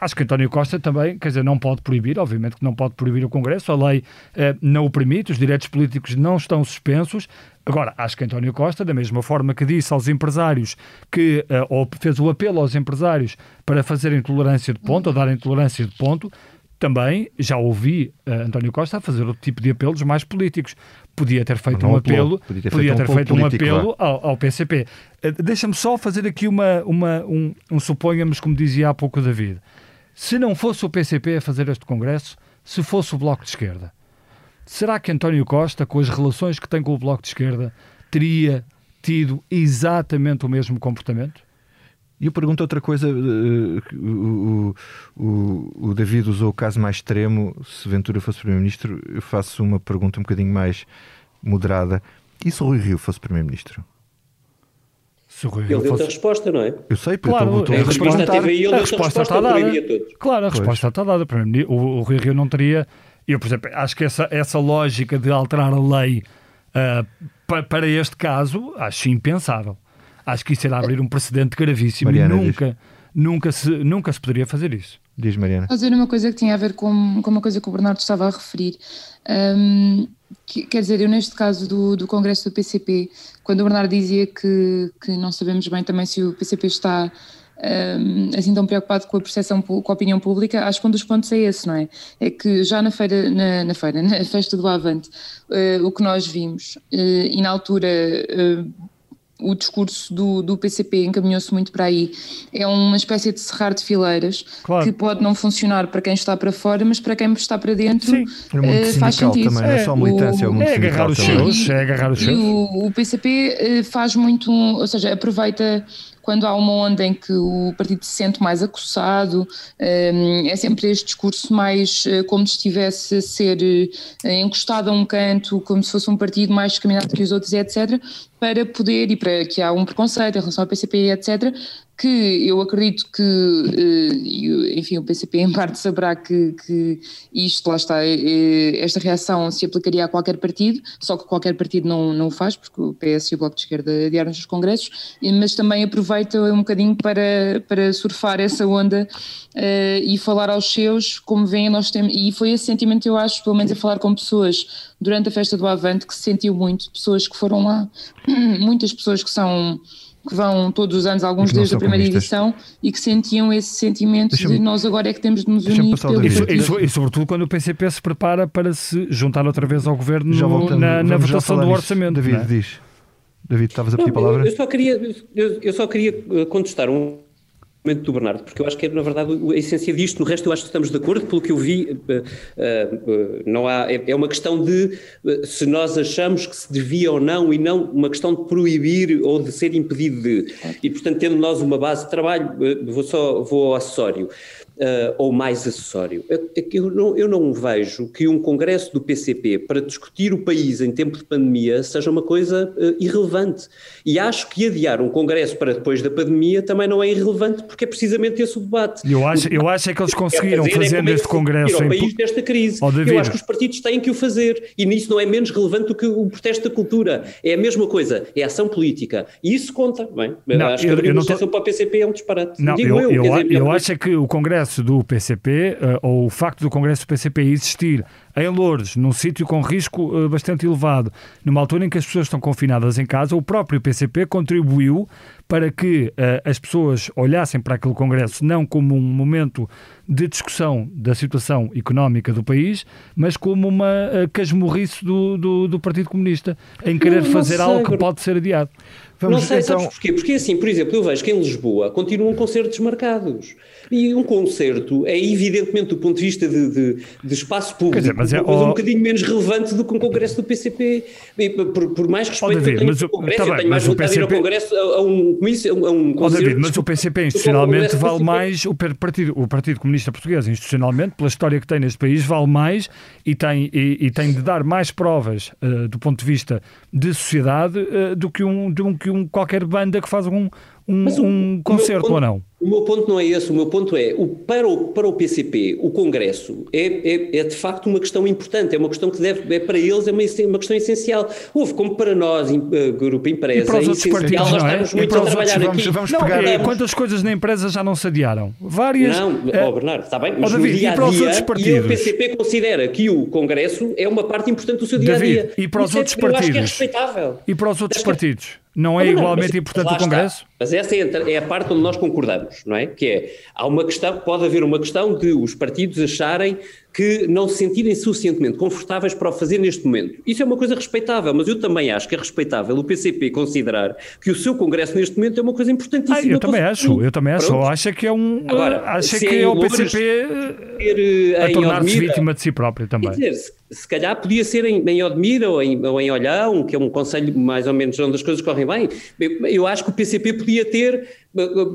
Acho que António Costa também, quer dizer, não pode proibir, obviamente que não pode proibir o Congresso, a lei eh, não o permite, os direitos políticos não estão suspensos. Agora, acho que António Costa, da mesma forma que disse aos empresários que, eh, ou fez o apelo aos empresários para fazerem tolerância de ponto, ou darem tolerância de ponto, também já ouvi uh, António Costa a fazer outro tipo de apelos mais políticos. Podia ter feito um apelo, podia ter, podia feito, ter um feito um apelo ao, ao, PCP. Uh, Deixa-me só fazer aqui uma, uma, um, um suponhamos, como dizia há pouco o David. Se não fosse o PCP a fazer este Congresso, se fosse o Bloco de Esquerda, será que António Costa, com as relações que tem com o Bloco de Esquerda, teria tido exatamente o mesmo comportamento? E eu pergunto outra coisa: uh, o, o, o, David usou o caso mais extremo. Se Ventura fosse Primeiro-Ministro, eu faço uma pergunta um bocadinho mais moderada. E se o Rui Rio fosse Primeiro-Ministro? ele deu-te a resposta, não é? Eu sei, porque claro, eu estou a, a resposta, TVI, ele a resposta está dada. Claro, a resposta está dada. O, o Rui Rio não teria. Eu, por exemplo, acho que essa, essa lógica de alterar a lei uh, pa, para este caso, acho impensável. Acho que isso era abrir um precedente gravíssimo Mariana, e nunca, nunca, se, nunca se poderia fazer isso. Diz Mariana. Fazer uma coisa que tinha a ver com, com uma coisa que o Bernardo estava a referir. Um, que, quer dizer, eu neste caso do, do Congresso do PCP, quando o Bernardo dizia que, que não sabemos bem também se o PCP está um, assim tão preocupado com a percepção, com a opinião pública, acho que um dos pontos é esse, não é? É que já na feira, na, na feira, na festa do Avante, uh, o que nós vimos, uh, e na altura uh, o discurso do, do PCP encaminhou-se muito para aí. É uma espécie de cerrar de fileiras claro. que pode não funcionar para quem está para fora, mas para quem está para dentro Sim. É faz sentido. Também, é, não é só militância, é o, é, é agarrar os seus, é agarrar os seus. O, o PCP faz muito, ou seja, aproveita quando há uma onda em que o partido se sente mais acossado, é sempre este discurso mais como se estivesse a ser encostado a um canto, como se fosse um partido mais discriminado que os outros, etc para poder, e para que há um preconceito em relação ao PCP, etc., que eu acredito que, uh, enfim, o PCP em parte saberá que, que isto, lá está, esta reação se aplicaria a qualquer partido, só que qualquer partido não, não o faz, porque o PS e o Bloco de Esquerda adiaram os congressos, mas também aproveita um bocadinho para, para surfar essa onda uh, e falar aos seus, como vem nós temos, e foi esse sentimento eu acho, pelo menos a falar com pessoas durante a festa do Avante, que se sentiu muito, pessoas que foram lá, muitas pessoas que são que vão todos os anos, alguns desde a primeira edição, e que sentiam esse sentimento de nós agora é que temos de nos unir. Pelo e, e, sobretudo quando o PCP se prepara para se juntar outra vez ao governo no, na, na votação do orçamento. David, é? diz. David, estavas a pedir Não, palavra? Eu só queria, eu, eu só queria contestar um do Bernardo, porque eu acho que é, na verdade, a essência disto. No resto, eu acho que estamos de acordo, pelo que eu vi, eh, eh, não há, é, é uma questão de se nós achamos que se devia ou não, e não uma questão de proibir ou de ser impedido de. E, portanto, tendo nós uma base de trabalho, vou só vou ao acessório uh, ou mais acessório. É que eu não, eu não vejo que um congresso do PCP para discutir o país em tempo de pandemia seja uma coisa uh, irrelevante. E acho que adiar um congresso para depois da pandemia também não é irrelevante, porque é precisamente esse o debate. Eu acho, eu acho é que eles conseguiram é fazer, fazendo é este congresso. O país desta crise. Oh, eu acho que os partidos têm que o fazer. E nisso não é menos relevante do que o protesto da cultura. É a mesma coisa. É ação política. E isso conta. Bem, não, acho eu, que a negociação tô... para o PCP é um disparate. Não, Digo eu, eu, eu, eu acho é que o congresso Congresso do PCP, uh, ou o facto do Congresso do PCP existir em Lourdes, num sítio com risco uh, bastante elevado, numa altura em que as pessoas estão confinadas em casa, o próprio PCP contribuiu para que uh, as pessoas olhassem para aquele Congresso não como um momento de discussão da situação económica do país, mas como uma uh, casmurrice do, do, do, Partido Comunista em querer não, fazer algo que pode ser adiado. Vamos, não sei, então... sabes porquê? Porque assim, por exemplo, eu vejo que em Lisboa continuam concertos marcados. E um concerto é evidentemente do ponto de vista de, de, de espaço público, dizer, mas é, oh... um bocadinho menos relevante do que um congresso do PCP. E, por, por, mais respeito oh, David, que eu tenho ao congresso, tá eu tenho mais vontade PCP... de ir ao congresso a, a um, a um concerto. Oh, David, mas o PCP institucionalmente vale mais, o partido, o partido Comunista Português institucionalmente, pela história que tem neste país, vale mais e tem, e, e tem de dar mais provas uh, do ponto de vista de sociedade uh, do que, um, do que um, qualquer banda que faz um, um, um concerto ou não? O meu ponto não é esse, o meu ponto é, o, para, o, para o PCP, o Congresso é, é, é, de facto uma questão importante, é uma questão que deve, é para eles é uma, uma questão essencial. Houve, como para nós, uh, Grupo Empresa, e para os é outros partidos, nós estamos muito a trabalhar vamos, aqui. Vamos não, pegar... é, quantas coisas na empresa já não se adiaram? Várias. Não, é... oh, Bernardo, está bem, mas oh, David, dia a dia, e o PCP considera que o Congresso é uma parte importante do seu dia a dia. E para os outros partidos? Eu acho que é respeitável. E para os outros partidos? Não é não, igualmente importante o Congresso? Está. Mas essa é, é a parte onde nós concordamos, não é? Que é, há uma questão, pode haver uma questão de os partidos acharem que não se sentirem suficientemente confortáveis para o fazer neste momento. Isso é uma coisa respeitável, mas eu também acho que é respeitável o PCP considerar que o seu Congresso neste momento é uma coisa importantíssima. Ah, eu também acho, eu também acho. Acho que é um. Agora, acho que é, o PCP eh, a tornar-se vítima de si próprio também. Quer dizer, se calhar podia ser em, em Odmira ou em, ou em Olhão, que é um conselho mais ou menos onde as coisas correm bem. Eu acho que o PCP podia ter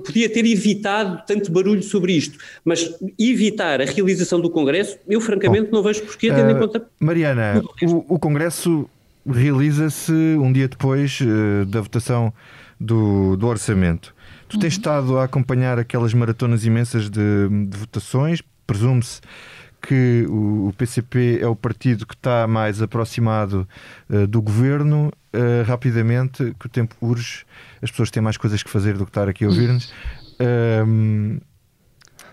podia ter evitado tanto barulho sobre isto, mas evitar a realização do Congresso, eu francamente Bom, não vejo porquê, tendo uh, em conta. Mariana, o, o Congresso realiza-se um dia depois uh, da votação do, do orçamento. Tu tens uhum. estado a acompanhar aquelas maratonas imensas de, de votações, presume-se que o, o, PCP é o partido que está mais aproximado uh, do governo. Uh, rapidamente, que o tempo urge, as pessoas têm mais coisas que fazer do que estar aqui a ouvir-nos. Um,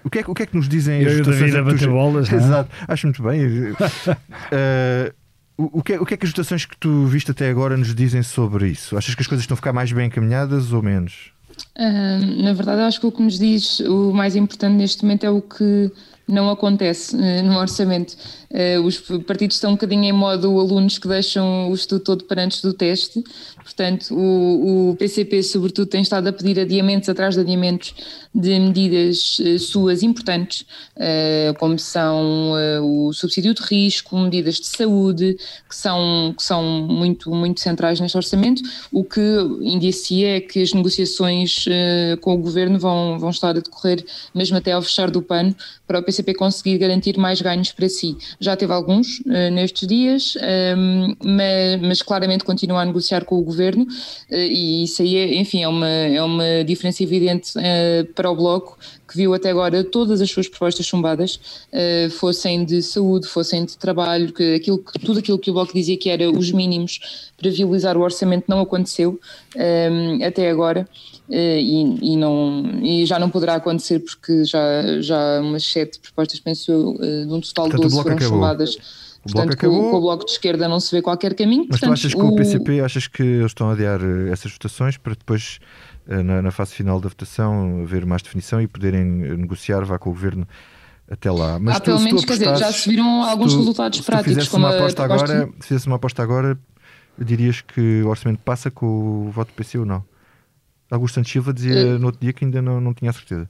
o que, é, o que é que nos dizem as votações? A bater bolas, é? Exato, acho muito bem. uh, o, que é, o que é que as votações que tu viste até agora nos dizem sobre isso? Achas que as coisas estão a ficar mais bem encaminhadas ou menos? Uh, na verdade, acho que o que nos diz o mais importante neste momento é o que não acontece uh, no orçamento. Uh, os partidos estão um bocadinho em modo alunos que deixam o estudo todo para antes do teste. Portanto, o, o, PCP, sobretudo, tem estado a pedir adiamentos atrás de adiamentos de medidas uh, suas importantes, uh, como são o subsídio de risco, medidas de saúde, que são, que são muito, muito centrais neste orçamento, o que indicia é que as negociações com o governo vão, vão estar a decorrer mesmo até ao fechar do pano, para o PCP conseguir garantir mais ganhos para si. Já teve alguns nestes dias, um, mas, mas claramente continua a negociar com o governo e isso aí, é, enfim, é uma, é uma diferença evidente uh, para o Bloco, que viu até agora todas as suas propostas chumbadas, uh, fossem de saúde, fossem de trabalho, que aquilo, que, tudo aquilo que o Bloco dizia que era os mínimos para viabilizar o orçamento não aconteceu um, até agora. E, e, não, e já não poderá acontecer porque já, já umas sete propostas, penso eu, de um total de 12 foram acabou. chumbadas o Portanto, com, com, o Bloco de Esquerda não se vê qualquer caminho. Mas Portanto, tu achas que o... o PCP, achas que eles estão a adiar eh, essas votações para depois, eh, na, na, fase final da votação, haver mais definição e poderem eh, negociar, vá com o Governo até lá. Mas ah, tu, pelo menos, quer dizer, já se viram alguns tu, resultados práticos. Se uma aposta agora, se fizesse uma aposta agora, dirias que o orçamento passa com o voto do PC ou não? Augusto Santos Silva dizia uh... no outro dia que ainda não, não tinha certeza.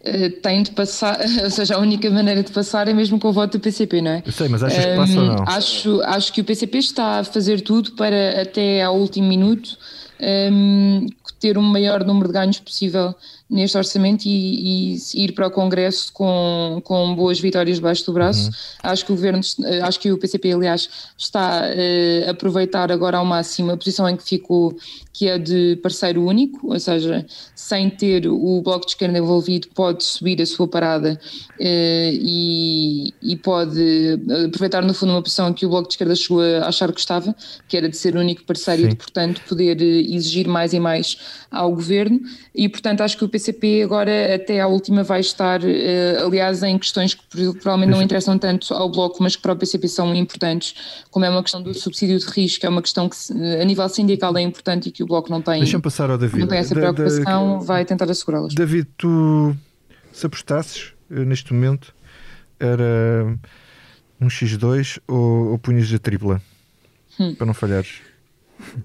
Uh, tem de passar, ou seja, a única maneira de passar é mesmo com o voto do PCP, não é? Eu sei, mas achas um, que passa ou não? Acho, acho que o PCP está a fazer tudo para até ao último minuto um, ter o maior número de ganhos possível neste orçamento e, e, ir para o Congresso com, com boas vitórias debaixo do braço. Uhum. Acho que o governo, acho que o PCP, aliás, está uh, a aproveitar agora ao máximo a posição em que ficou, que é de parceiro único, ou seja, sem ter o Bloco de Esquerda envolvido, pode subir a sua parada uh, e, e, pode aproveitar, no fundo, uma posição que o Bloco de Esquerda chegou a achar que estava, que era de ser o único parceiro Sim. e de, portanto, poder eh, exigir mais e mais ao governo. E, portanto, acho que o PCP agora até à última vai estar, uh, aliás, em questões que provavelmente não interessam tanto ao Bloco, mas que para o PCP são importantes, como é uma questão do subsídio de risco, é uma questão que a nível sindical é importante e que o Bloco não tem, Deixa passar ao David. não tem essa preocupação, da, da, vai tentar assegurá-las. David, tu se apostasses eh, neste momento era um X2 ou, ou punhas a tripla? Hum. Para não falhares.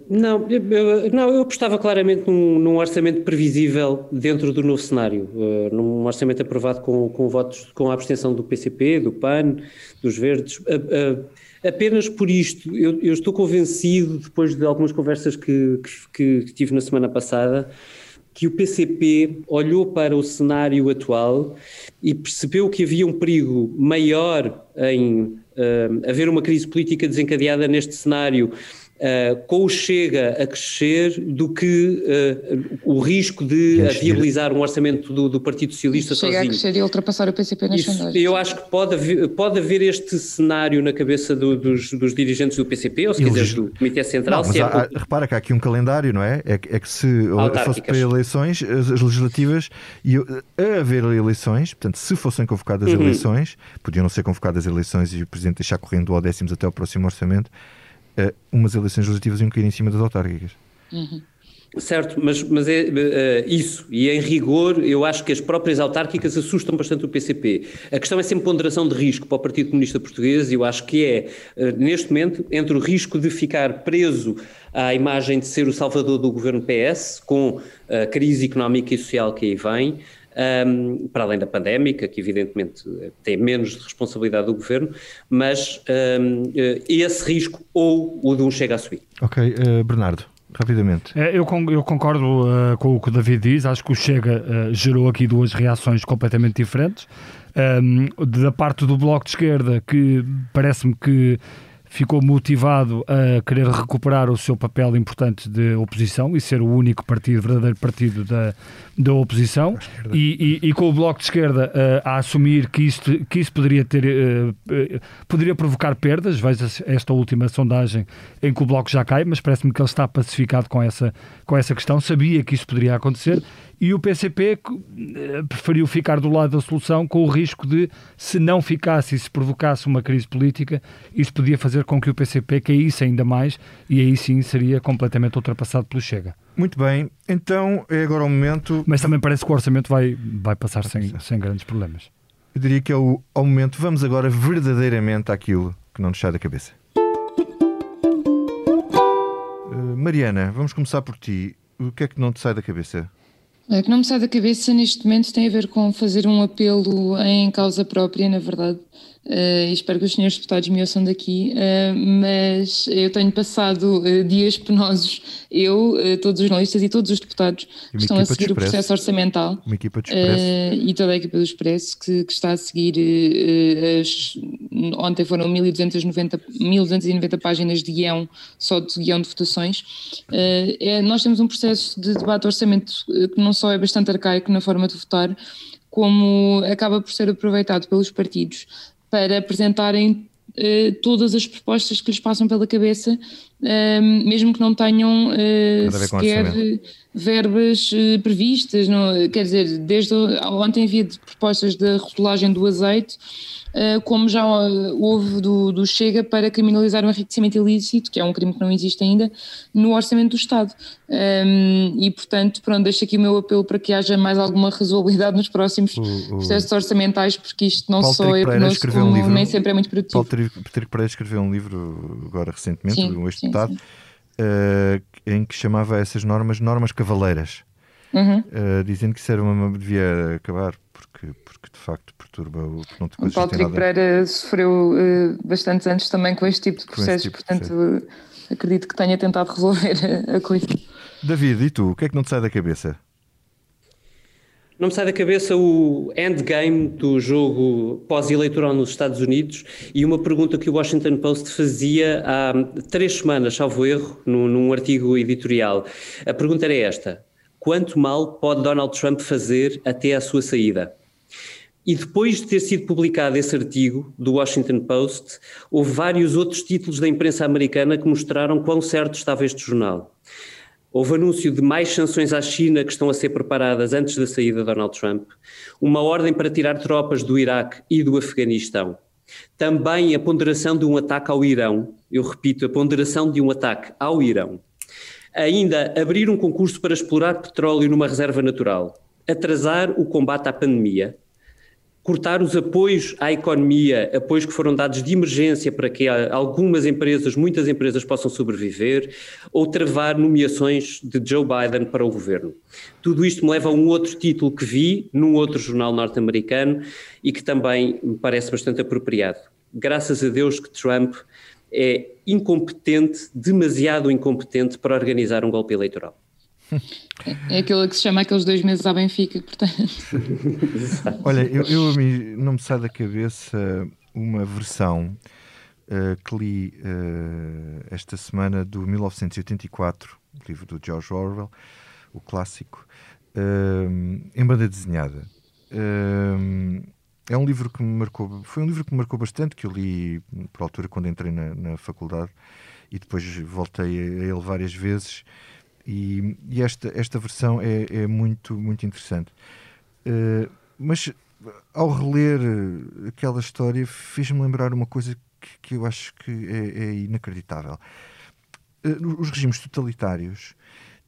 Não, eu, não, eu apostava claramente num, num, orçamento previsível dentro do novo cenário, uh, num orçamento aprovado com, com votos, com a abstenção do PCP, do PAN, dos Verdes. Uh, uh, apenas por isto, eu, eu, estou convencido, depois de algumas conversas que, que, que tive na semana passada, que o PCP olhou para o cenário atual e percebeu que havia um perigo maior em haver uma crise política desencadeada neste cenário Uh, com o Chega a crescer do que uh, o risco de viabilizar um orçamento do, do Partido Socialista Chega sozinho. Chega a crescer e ultrapassar o PCP nas sondagens. Eu acho que pode haver, pode haver este cenário na cabeça do, dos, dos, dirigentes do PCP, ou se quiseres do Comitê Central. Não, se é há, repara que há aqui um calendário, não é? É, é que se fosse para eleições, as, as legislativas, e a haver eleições, portanto, se fossem convocadas uhum. eleições, podiam não ser convocadas eleições e o Presidente deixar correndo ao décimos até o próximo orçamento, uh, umas eleições legislativas iam cair em cima das autárquicas. Uhum. Certo, mas, mas é uh, isso, e em rigor eu acho que as próprias autárquicas assustam bastante o PCP. A questão é sempre ponderação de risco para o Partido Comunista Português e eu acho que é, uh, neste momento, entre o risco de ficar preso à imagem de ser o salvador do governo PS, com a crise económica e social que aí vem, um, para além da pandémica, que evidentemente tem menos responsabilidade do governo, mas um, eh, esse risco ou o de um chega a subir. Ok, uh, Bernardo. Rapidamente. É, eu, eu concordo uh, com o que o David diz. Acho que o Chega uh, gerou aqui duas reações completamente diferentes. Um, da parte do Bloco de Esquerda, que parece-me que ficou motivado a querer recuperar o seu papel importante de oposição e ser o único partido, verdadeiro partido da, da oposição. E, e, e, com o Bloco de Esquerda uh, a assumir que, isto, que isso poderia ter uh, poderia provocar perdas, veja esta última sondagem em que o Bloco já cai, mas parece-me que ele está pacificado com essa, com essa questão, sabia que isso poderia acontecer e o PCP eh, preferiu ficar do lado da solução com o risco de, se não ficasse e se provocasse uma crise política, isso podia fazer com que o PCP caísse ainda mais e aí sim seria completamente ultrapassado pelo Chega. Muito bem, então é agora o momento. Mas também parece que o orçamento vai, vai passar sem, sem grandes problemas. Eu diria que é o, ao momento, vamos agora verdadeiramente àquilo que não nos sai da cabeça. Uh, Mariana, vamos começar por ti. O que é que não te sai da cabeça? É que não me sai da cabeça neste momento tem a ver com fazer um apelo em causa própria, na verdade. Uh, espero que os senhores deputados me ouçam daqui, uh, mas eu tenho passado uh, dias penosos, eu, todos os jornalistas e todos os deputados que estão a seguir o processo orçamental. Uma equipa de e toda a equipa do Expresso que, que está a seguir as, ontem foram 1290, 1290 páginas de guião, só de guião de votações. É, nós temos um processo de debate orçamento que não só é bastante arcaico na forma de votar, como acaba por ser aproveitado pelos partidos para apresentarem uh, todas as propostas que lhes passam pela cabeça, uh, mesmo que não tenham uh, sequer verbas previstas. Não, quer dizer, desde ontem havia propostas de rotulagem do azeite eh, como já houve do, do, Chega para criminalizar o enriquecimento ilícito, que é um crime que não existe ainda, no orçamento do Estado. Um, e, portanto, pronto, deixo aqui o meu apelo para que haja mais alguma razoabilidade nos próximos o, o... processos orçamentais, porque isto não Paulo só é penoso, um livro, nem sempre é muito produtivo. Paulo Trigo Pereira escreveu um livro agora recentemente, sim, um ex-deputado, uh, em que chamava essas normas normas cavaleiras. Uhum. Uh, dizendo que isso era uma, devia acabar porque, porque de facto perturba o não te O Paulo Trigo Pereira sofreu uh, bastantes anos também com este tipo de processos, tipo portanto uh, acredito que tenha tentado resolver a coisa. David, e tu, o que é que não te sai da cabeça? Não me sai da cabeça o endgame do jogo pós-eleitoral nos Estados Unidos e uma pergunta que o Washington Post fazia há três semanas, salvo erro, num, num artigo editorial. A pergunta era esta: quanto mal pode Donald Trump fazer até à sua saída? E depois de ter sido publicado esse artigo do Washington Post, houve vários outros títulos da imprensa americana que mostraram quão certo estava este jornal. Houve anúncio de mais sanções à China que estão a ser preparadas antes da saída de Donald Trump, uma ordem para tirar tropas do Iraque e do Afeganistão. Também a ponderação de um ataque ao Irão, eu repito, a ponderação de um ataque ao Irão. Ainda abrir um concurso para explorar petróleo numa reserva natural. Atrasar o combate à pandemia cortar os apoios à economia, apoios que foram dados de emergência para que algumas empresas, muitas empresas possam sobreviver, ou travar nomeações de Joe Biden para o governo. Tudo isto me leva a um outro título que vi num outro jornal norte-americano e que também me parece bastante apropriado. Graças a Deus que Trump é incompetente, demasiado incompetente para organizar um golpe eleitoral. É aquilo que se chama aqueles dois meses à Benfica, portanto. Olha, eu, eu não me sai da cabeça uma versão uh, que li uh, esta semana do 1984, o livro do George Orwell, o clássico, uh, em banda desenhada. é um livro que me marcou, foi um livro que me marcou bastante, que eu li por altura quando entrei na, na faculdade e depois voltei a ele várias vezes e, e esta, esta versão é, é muito, muito interessante. Uh, mas ao reler aquela história fez-me lembrar uma coisa que, que eu acho que é, é inacreditável. Uh, os regimes totalitários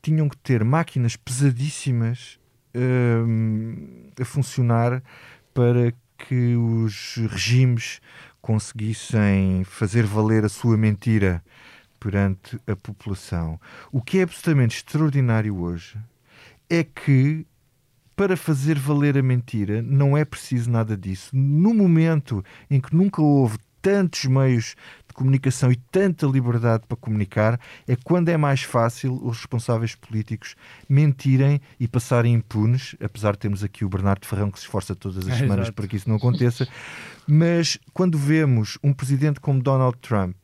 tinham que ter máquinas pesadíssimas uh, a funcionar para que os regimes conseguissem fazer valer a sua mentira perante a população. O que é absolutamente extraordinário hoje é que para fazer valer a mentira não é preciso nada disso. No momento em que nunca houve tantos meios de comunicação e tanta liberdade para comunicar, é quando é mais fácil os responsáveis políticos mentirem e passarem impunes, apesar de termos aqui o Bernardo Ferrão que se esforça todas as é, semanas exato. para que isso não aconteça. Mas quando vemos um presidente como Donald Trump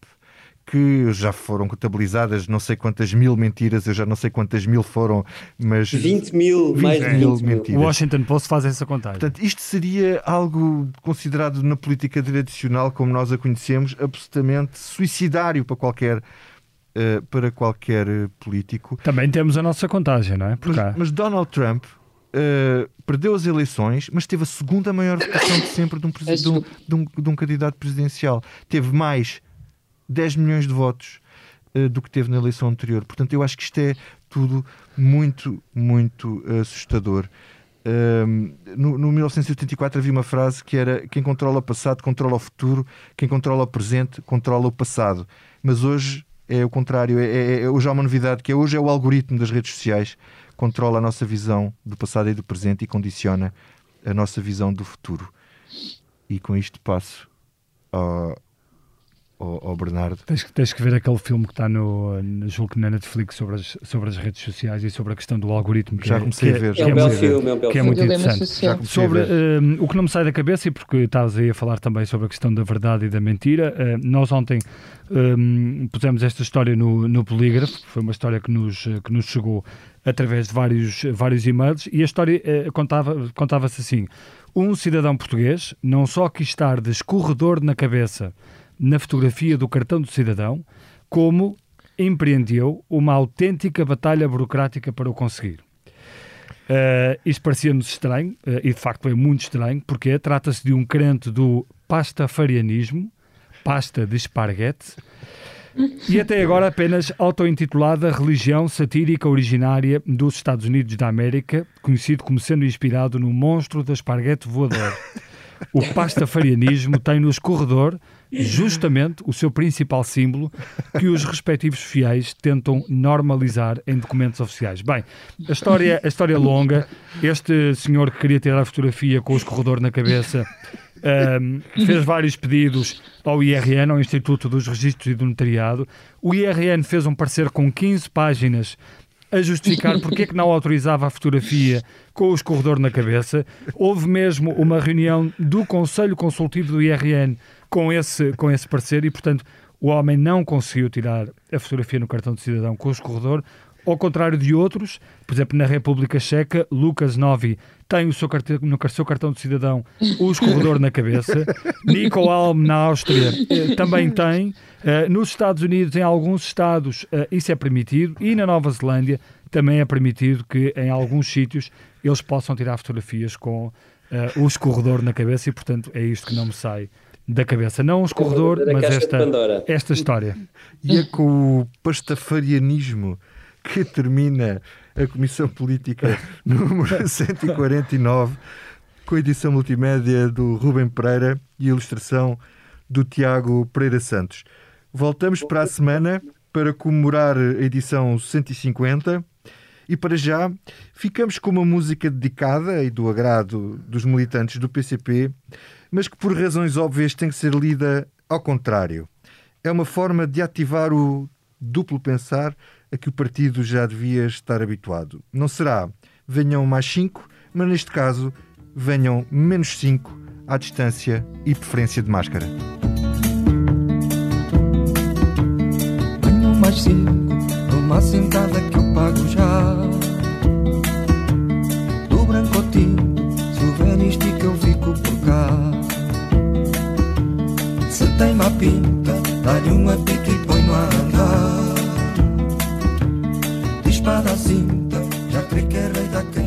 que já foram contabilizadas não sei quantas mil mentiras, eu já não sei quantas mil foram, mas 20 mil, 20 mais de 20 mil, mentiras. O Washington Post faz essa contagem. Portanto, isto seria algo considerado na política tradicional, como nós a conhecemos, absolutamente suicidário para qualquer Uh, para qualquer uh, político. Também temos a nossa contagem, não é? Mas, mas, Donald Trump uh, perdeu as eleições, mas teve a segunda maior votação de sempre de um, de um, de um, de um candidato presidencial. Teve mais 10 milhões de votos uh, do que teve na eleição anterior. Portanto, eu acho que isto é tudo muito, muito assustador. Um, no, no 1984 havia uma frase que era quem controla o passado controla o futuro, quem controla o presente controla o passado. Mas hoje é o contrário, é, é, é, hoje há uma novidade que é hoje é o algoritmo das redes sociais controla a nossa visão do passado e do presente e condiciona a nossa visão do futuro. E com isto passo ao, ao, ao Bernardo. Tens, tens, que ver aquele filme que está no, no julgo na Netflix sobre as, sobre as redes sociais e sobre a questão do algoritmo. já comecei é, a ver. é, um belo filme, é, um que é muito interessante. Sobre uh, o que não me sai da cabeça, e porque estavas aí a falar também sobre a questão da verdade e da mentira, uh, nós ontem um, pusemos esta história no, no Polígrafo, foi uma história que nos, que nos chegou através de vários, vários e-mails, e a história uh, contava, contava-se assim: um cidadão português não só quis estar de escorredor na cabeça na fotografia do cartão do cidadão, como empreendeu uma autêntica batalha burocrática para o conseguir. Uh, isto parecia-nos estranho, uh, e de facto é muito estranho, porque trata-se de um crente do pastafarianismo, pasta de esparguete, e até agora apenas auto-intitulada religião satírica originária dos Estados Unidos da América, conhecido como sendo inspirado no monstro da esparguete voador. O pastafarianismo tem no escorredor justamente o seu principal símbolo que os respectivos fiéis tentam normalizar em documentos oficiais. Bem, a história, a história é longa. Este senhor que queria tirar a fotografia com o escorredor na cabeça um, fez vários pedidos ao IRN, ao Instituto dos Registros e do Notariado. O IRN fez um parecer com 15 páginas a justificar porque é que não autorizava a fotografia com o escorredor na cabeça. Houve mesmo uma reunião do Conselho Consultivo do IRN com esse, com esse parecer e, portanto, o homem não conseguiu tirar a fotografia no cartão de cidadão com o escorredor, ao contrário de outros, por exemplo, na República Checa, Lucas Novi tem o seu cartão, no seu cartão de cidadão o escorredor na cabeça. Nico Alm, na Áustria, eh, também tem. Uh, nos Estados Unidos, em alguns estados, uh, isso é permitido. E na Nova Zelândia também é permitido que, em alguns sítios, eles possam tirar fotografias com o escorredor na cabeça. E, portanto, é isto que não me sai da cabeça. Não um escorredor, mas esta, esta história. E é com o pastafarianismo que termina a Comissão Política número 149, com a edição multimédia do Rubem Pereira e a ilustração do Tiago Pereira Santos. Voltamos para a semana para comemorar a edição 150 e para já, ficamos com uma música dedicada e do agrado dos militantes do PCP, mas que por razões óbvias tem que ser lida ao contrário. É uma forma de ativar o duplo pensar a que o partido já devia estar habituado. Não será venham mais 5, mas neste caso venham menos 5 à distância e preferência de máscara. Venham mais cinco uma cintada que eu pago já. Do brancotinho, souvenirs de que eu fico por cá. Se tem má pinta, dá-lhe um apito e põe-no a andar. De espada à cinta, já creio que é rei daquele.